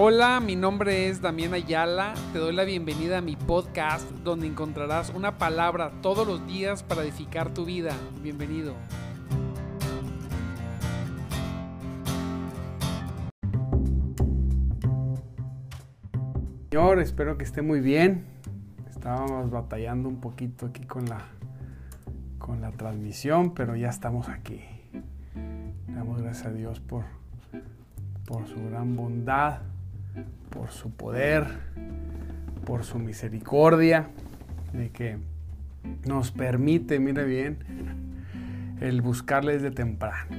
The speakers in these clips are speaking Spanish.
Hola, mi nombre es Damián Ayala. Te doy la bienvenida a mi podcast donde encontrarás una palabra todos los días para edificar tu vida. Bienvenido. Señor, espero que esté muy bien. Estábamos batallando un poquito aquí con la con la transmisión, pero ya estamos aquí. Damos gracias a Dios por por su gran bondad por su poder, por su misericordia, de que nos permite, mire bien, el buscarles de temprano.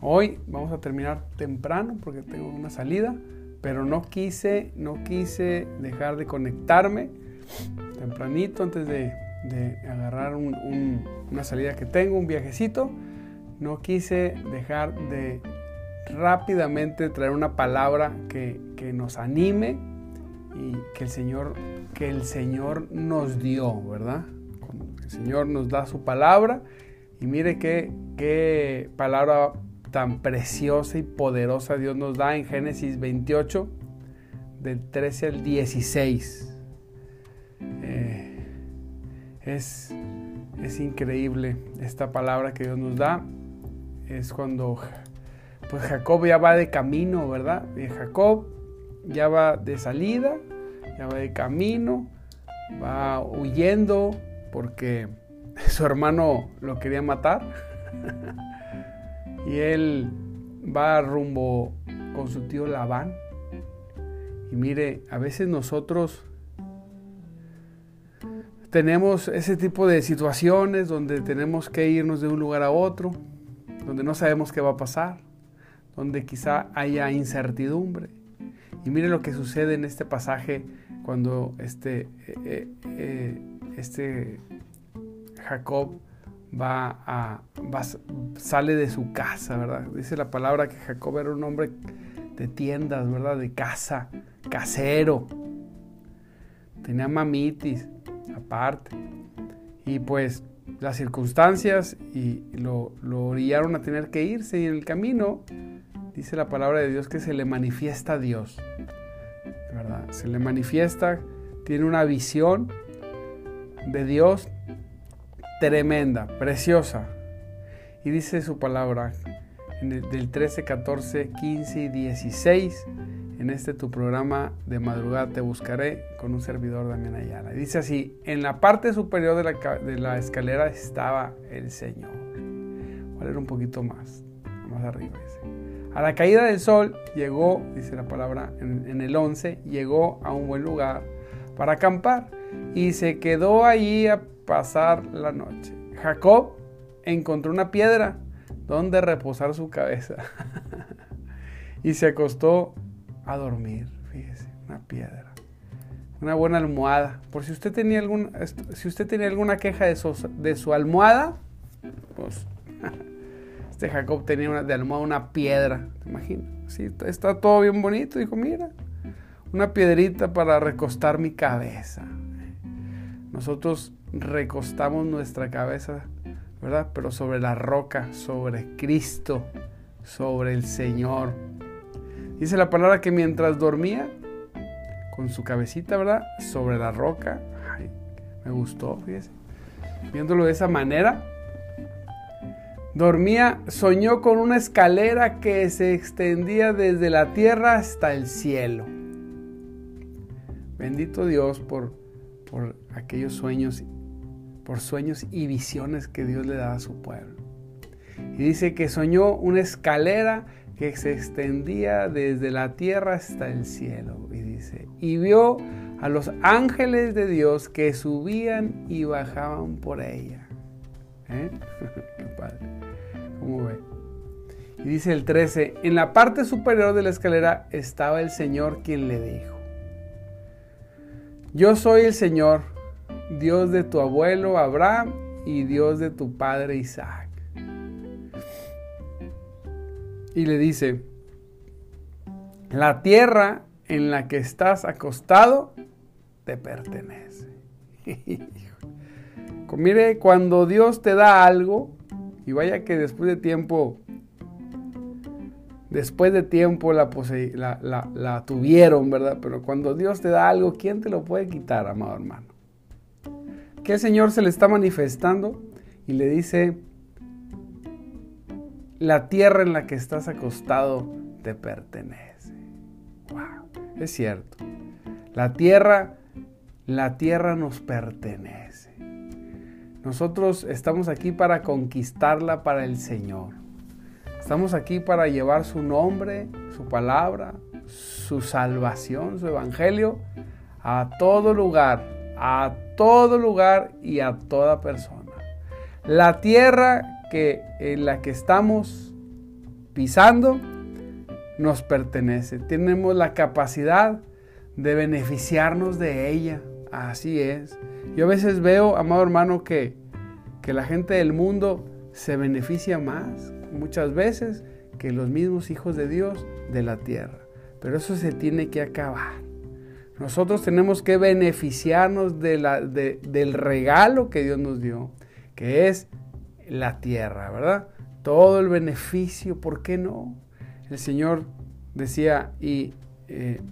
Hoy vamos a terminar temprano porque tengo una salida, pero no quise, no quise dejar de conectarme tempranito antes de, agarrar una salida que tengo, un viajecito. No quise dejar de rápidamente traer una palabra que, nos anime y que el Señor, que el Señor nos dio, ¿verdad? El Señor nos da su palabra y mire qué, qué palabra tan preciosa y poderosa Dios nos da en Génesis 28, del 13 al 16. Eh, es, es increíble esta palabra que Dios nos da. Es cuando pues Jacob ya va de camino, ¿verdad? Jacob ya va de salida, ya va de camino, va huyendo porque su hermano lo quería matar. y él va rumbo con su tío Labán. Y mire, a veces nosotros tenemos ese tipo de situaciones donde tenemos que irnos de un lugar a otro, donde no sabemos qué va a pasar donde quizá haya incertidumbre. Y mire lo que sucede en este pasaje cuando este, eh, eh, eh, este Jacob va a, sale de su casa, ¿verdad? Dice la palabra que Jacob era un hombre de tiendas, ¿verdad? De casa, casero. Tenía mamitis aparte. Y pues las circunstancias y lo, lo orillaron a tener que irse y en el camino dice la palabra de Dios que se le manifiesta a Dios. ¿Verdad? Se le manifiesta, tiene una visión de Dios tremenda, preciosa. Y dice su palabra en el, del 13, 14, 15 y 16 en este tu programa de madrugada te buscaré con un servidor Damián Ayala. Dice así, en la parte superior de la, escalera estaba el Señor. Voy un poquito más, más arriba. A la caída del sol llegó, dice la palabra en, el 11, llegó a un buen lugar para acampar y se quedó allí a pasar la noche. Jacob encontró una piedra donde reposar su cabeza y se acostó a dormir, fíjese, una piedra. Una buena almohada. Por si usted tenía, algún, si usted tenía alguna queja de su, de su almohada, pues Este Jacob tenía una, de almohada una piedra, ¿te imaginas? Sí, está todo bien bonito. Dijo, mira, una piedrita para recostar mi cabeza. Nosotros recostamos nuestra cabeza, ¿verdad? Pero sobre la roca, sobre Cristo, sobre el Señor. Dice la palabra que mientras dormía, con su cabecita, ¿verdad? Sobre la roca. Ay, me gustó, fíjese. Viéndolo de esa manera, Dormía, soñó con una escalera que se extendía desde la tierra hasta el cielo. Bendito Dios por, por aquellos sueños, por sueños y visiones que Dios le da a su pueblo. Y dice que soñó una escalera que se extendía desde la tierra hasta el cielo. Y dice, y vio a los ángeles de Dios que subían y bajaban por ella. ¿Eh? Padre. ¿Cómo ve? Y dice el 13, en la parte superior de la escalera estaba el Señor quien le dijo, yo soy el Señor, Dios de tu abuelo Abraham y Dios de tu padre Isaac. Y le dice, la tierra en la que estás acostado te pertenece. Mire, cuando Dios te da algo, y vaya que después de tiempo después de tiempo la, la, tuvieron, ¿verdad? Pero cuando Dios te da algo, ¿quién te lo puede quitar, amado hermano? Que el Señor se le está manifestando y le dice, la tierra en la que estás acostado te pertenece. Wow, es cierto. La tierra, la tierra nos pertenece. Nosotros estamos aquí para conquistarla para el Señor. Estamos aquí para llevar su nombre, su palabra, su salvación, su evangelio a todo lugar, a todo lugar y a toda persona. La tierra que en la que estamos pisando nos pertenece. Tenemos la capacidad de beneficiarnos de ella. Así es. Yo a veces veo, amado hermano, que, que la gente del mundo se beneficia más muchas veces que los mismos hijos de Dios de la tierra. Pero eso se tiene que acabar. Nosotros tenemos que beneficiarnos de la, del regalo que Dios nos dio, que es la tierra, ¿verdad? Todo el beneficio, ¿por qué no? El Señor decía, y, eh,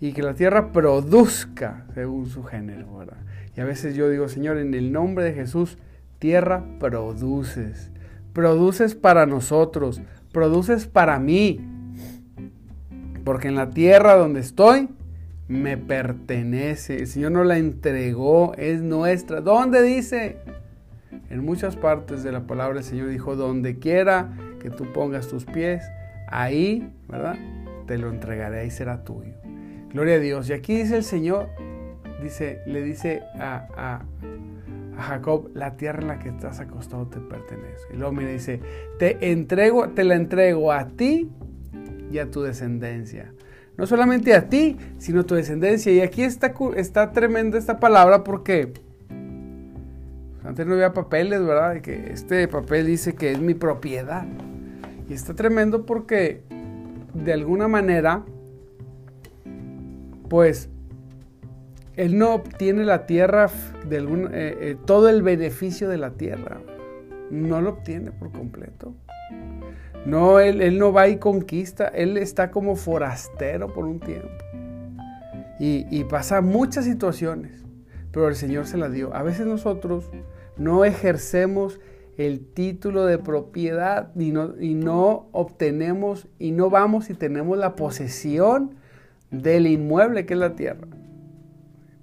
y que la tierra produzca según su género, ¿verdad? Y a veces yo digo, Señor, en el nombre de Jesús, tierra produces produces para nosotros, produces para mí. Porque en la tierra donde estoy, me pertenece. El Señor nos la entregó, es nuestra. ¿Dónde dice? En muchas partes de la palabra el Señor dijo, donde quiera que tú pongas tus pies, ahí, ¿verdad? Te lo entregaré y será tuyo. Gloria a Dios. Y aquí dice el Señor, dice, le dice a, a Jacob, la tierra en la que estás acostado te pertenece. Y luego me dice, te entrego, te la entrego a ti y a tu descendencia. No solamente a ti, sino a tu descendencia. Y aquí está, está tremenda esta palabra porque antes no había papeles, ¿verdad? que este papel dice que es mi propiedad. Y está tremendo porque de alguna manera, pues él no obtiene la tierra, de eh, eh, todo el beneficio de la tierra. No lo obtiene por completo. No, él, no va y conquista. Él está como forastero por un tiempo. Y, pasa muchas situaciones. Pero el Señor se la dio. A veces nosotros no ejercemos el título de propiedad y no obtenemos y no vamos y tenemos la posesión del inmueble que es la tierra.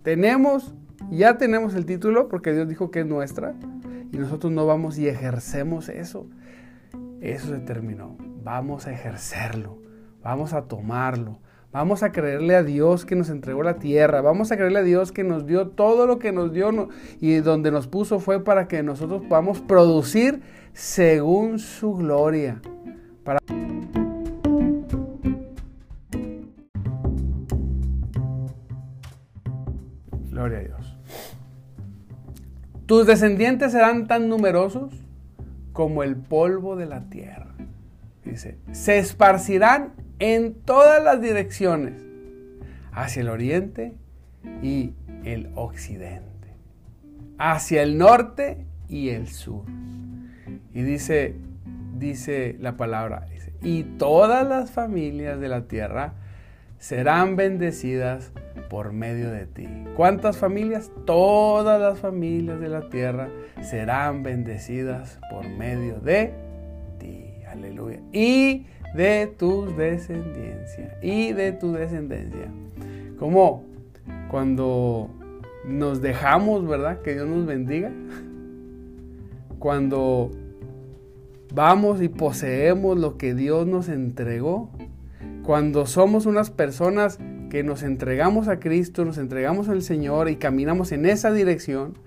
Tenemos, ya tenemos el título porque Dios dijo que es nuestra y nosotros no vamos y ejercemos eso. Eso se terminó. Vamos a ejercerlo, vamos a tomarlo, vamos a creerle a Dios que nos entregó la tierra, vamos a creerle a Dios que nos dio todo lo que nos dio y donde nos puso fue para que nosotros podamos producir según su gloria. Para Gloria a Dios. Tus descendientes serán tan numerosos como el polvo de la tierra. Dice, se esparcirán en todas las direcciones, hacia el oriente y el occidente, hacia el norte y el sur. Y dice, dice la palabra, y todas las familias de la tierra serán bendecidas por medio de ti. ¿Cuántas familias? Todas las familias de la tierra serán bendecidas por medio de ti. Aleluya. Y de tus descendencia. Y de tu descendencia. Como cuando nos dejamos, ¿verdad? Que Dios nos bendiga. Cuando vamos y poseemos lo que Dios nos entregó. Cuando somos unas personas que nos entregamos a Cristo, nos entregamos al Señor y caminamos en esa dirección,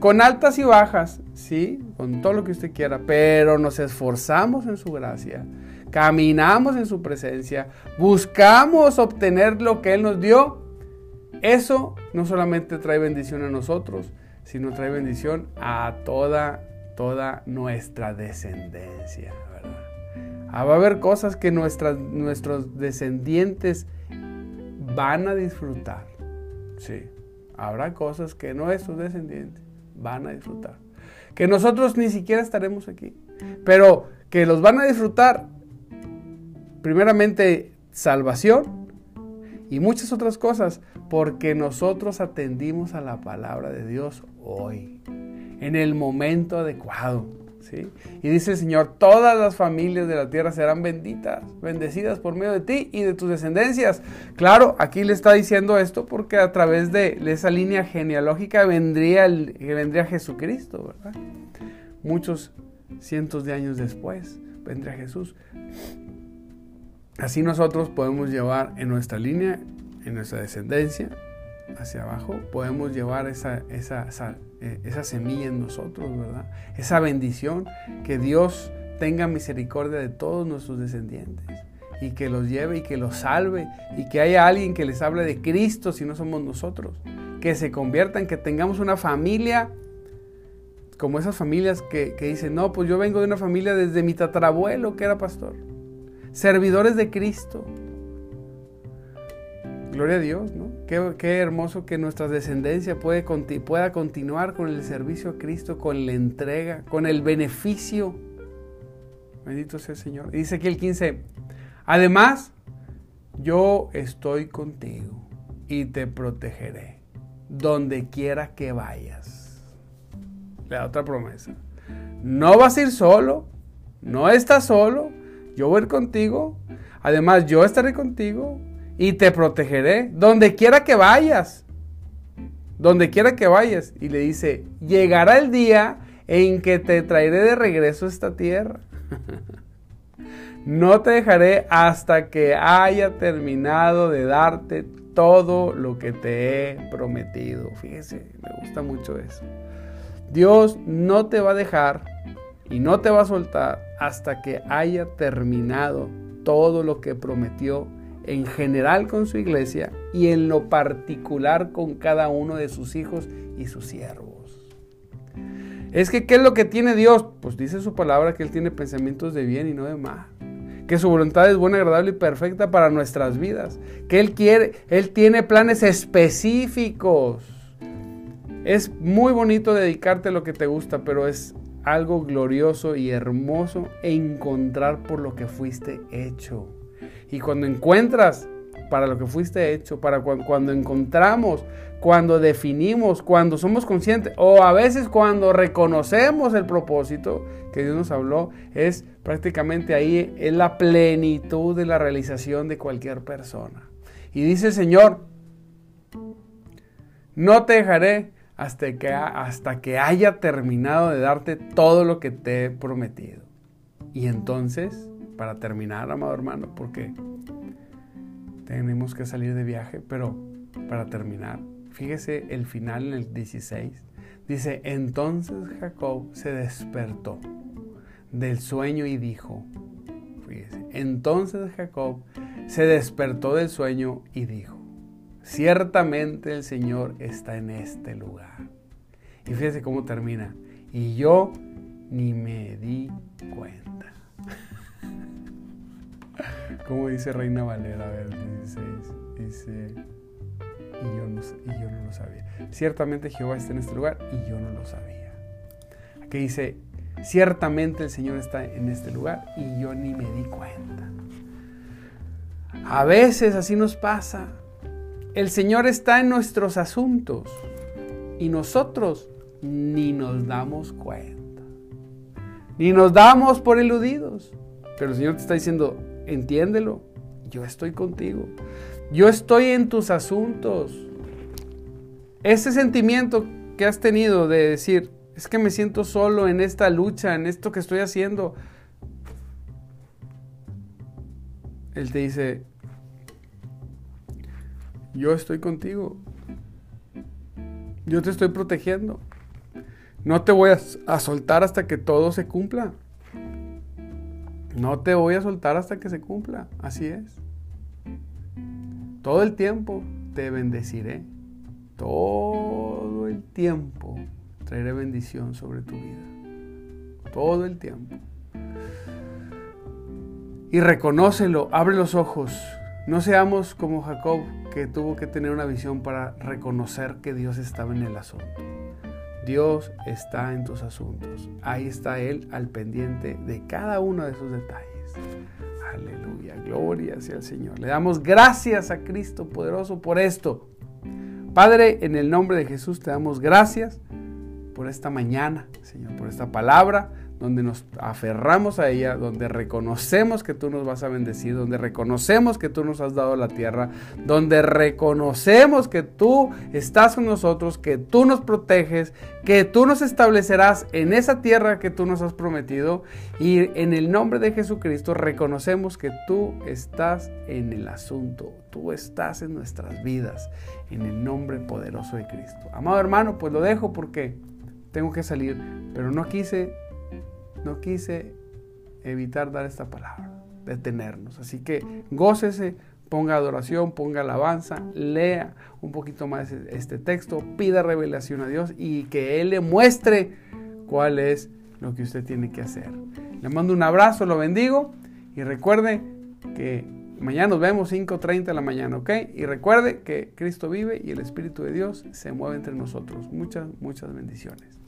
con altas y bajas, sí, con todo lo que usted quiera, pero nos esforzamos en su gracia, caminamos en su presencia, buscamos obtener lo que Él nos dio, eso no solamente trae bendición a nosotros, sino trae bendición a toda, toda nuestra descendencia, ah, va a haber cosas que nuestras, nuestros descendientes van a disfrutar. Sí, habrá cosas que nuestros descendientes van a disfrutar. Que nosotros ni siquiera estaremos aquí. Pero que los van a disfrutar primeramente salvación y muchas otras cosas, porque nosotros atendimos a la palabra de Dios hoy, en el momento adecuado. Y dice el Señor, todas las familias de la tierra serán benditas, bendecidas por medio de ti y de tus descendencias. Claro, aquí le está diciendo esto porque a través de esa línea genealógica vendría, vendría Jesucristo, ¿verdad? Muchos cientos de años después vendría Jesús. Así nosotros podemos llevar en nuestra línea, en nuestra descendencia, hacia abajo, podemos llevar esa, esa, eh, esa, semilla en nosotros, ¿verdad? Esa bendición, que Dios tenga misericordia de todos nuestros descendientes y que los lleve y que los salve y que haya alguien que les hable de Cristo si no somos nosotros, que se conviertan, que tengamos una familia como esas familias que, que dicen, no, pues yo vengo de una familia desde mi tatarabuelo que era pastor servidores de Cristo. Gloria a Dios, ¿no? Qué, hermoso que nuestra descendencia pueda continuar con el servicio a Cristo, con la entrega, con el beneficio. Bendito sea el Señor. dice aquí el 15, además, yo estoy contigo y te protegeré donde quiera que vayas. La otra promesa. No vas a ir solo, no estás solo, yo voy contigo, además yo estaré contigo y te protegeré donde quiera que vayas, donde quiera que vayas. Y le dice, llegará el día en que te traeré de regreso a esta tierra. no te dejaré hasta que haya terminado de darte todo lo que te he prometido. Fíjese, me gusta mucho eso. Dios no te va a dejar y no te va a soltar hasta que haya terminado todo lo que prometió en general con su iglesia y en lo particular con cada uno de sus hijos y sus siervos. Es que, ¿qué es lo que tiene Dios? Pues dice su palabra que Él tiene pensamientos de bien y no de mal. Que su voluntad es buena, agradable y perfecta para nuestras vidas. Que Él quiere, Él tiene planes específicos. Es muy bonito dedicarte a lo que te gusta, pero es algo glorioso y hermoso encontrar por lo que fuiste hecho. Y cuando encuentras para lo que fuiste hecho, para cuando, encontramos, cuando definimos, cuando somos conscientes o a veces cuando reconocemos el propósito que Dios nos habló, es prácticamente ahí es la plenitud de la realización de cualquier persona. Y dice el Señor, no te dejaré hasta que, hasta que haya terminado de darte todo lo que te he prometido. Y entonces, para terminar, amado hermano, porque tenemos que salir de viaje, pero para terminar, fíjese el final en el 16. Dice, entonces Jacob se despertó del sueño y dijo, fíjese, entonces Jacob se despertó del sueño y dijo, Ciertamente el Señor está en este lugar. Y fíjese cómo termina. Y yo ni me di cuenta. Como dice Reina Valera, ver, 16. Dice, y yo, no, y yo no lo sabía. Ciertamente Jehová está en este lugar y yo no lo sabía. Aquí dice, ciertamente el Señor está en este lugar y yo ni me di cuenta. A veces así nos pasa. El Señor está en nuestros asuntos y nosotros ni nos damos cuenta. Ni nos damos por eludidos. Pero el Señor te está diciendo, entiéndelo, yo estoy contigo. Yo estoy en tus asuntos. Ese sentimiento que has tenido de decir, es que me siento solo en esta lucha, en esto que estoy haciendo. Él te dice, yo estoy contigo. Yo te estoy protegiendo. No te voy a, soltar hasta que todo se cumpla. No te voy a soltar hasta que se cumpla. Así es. Todo el tiempo te bendeciré. Todo el tiempo traeré bendición sobre tu vida. Todo el tiempo. Y reconócelo, abre los ojos. No seamos como Jacob, que tuvo que tener una visión para reconocer que Dios estaba en el asunto. Dios está en tus asuntos. Ahí está Él al pendiente de cada uno de sus detalles. Aleluya. Gloria sea el Señor. Le damos gracias a Cristo poderoso por esto. Padre, en el nombre de Jesús te damos gracias por esta mañana, Señor, por esta palabra donde nos aferramos a ella, donde reconocemos que tú nos vas a bendecir, donde reconocemos que tú nos has dado la tierra, donde reconocemos que tú estás con nosotros, que tú nos proteges, que tú nos establecerás en esa tierra que tú nos has prometido y en el nombre de Jesucristo reconocemos que tú estás en el asunto, tú estás en nuestras vidas, en el nombre poderoso de Cristo. Amado hermano, pues lo dejo porque tengo que salir, pero no quise no quise evitar dar esta palabra, detenernos. Así que gócese, ponga adoración, ponga alabanza, lea un poquito más este texto, pida revelación a Dios y que Él le muestre cuál es lo que usted tiene que hacer. Le mando un abrazo, lo bendigo y recuerde que mañana nos vemos 5.30 de la mañana, ¿ok? Y recuerde que Cristo vive y el Espíritu de Dios se mueve entre nosotros. Muchas, muchas bendiciones.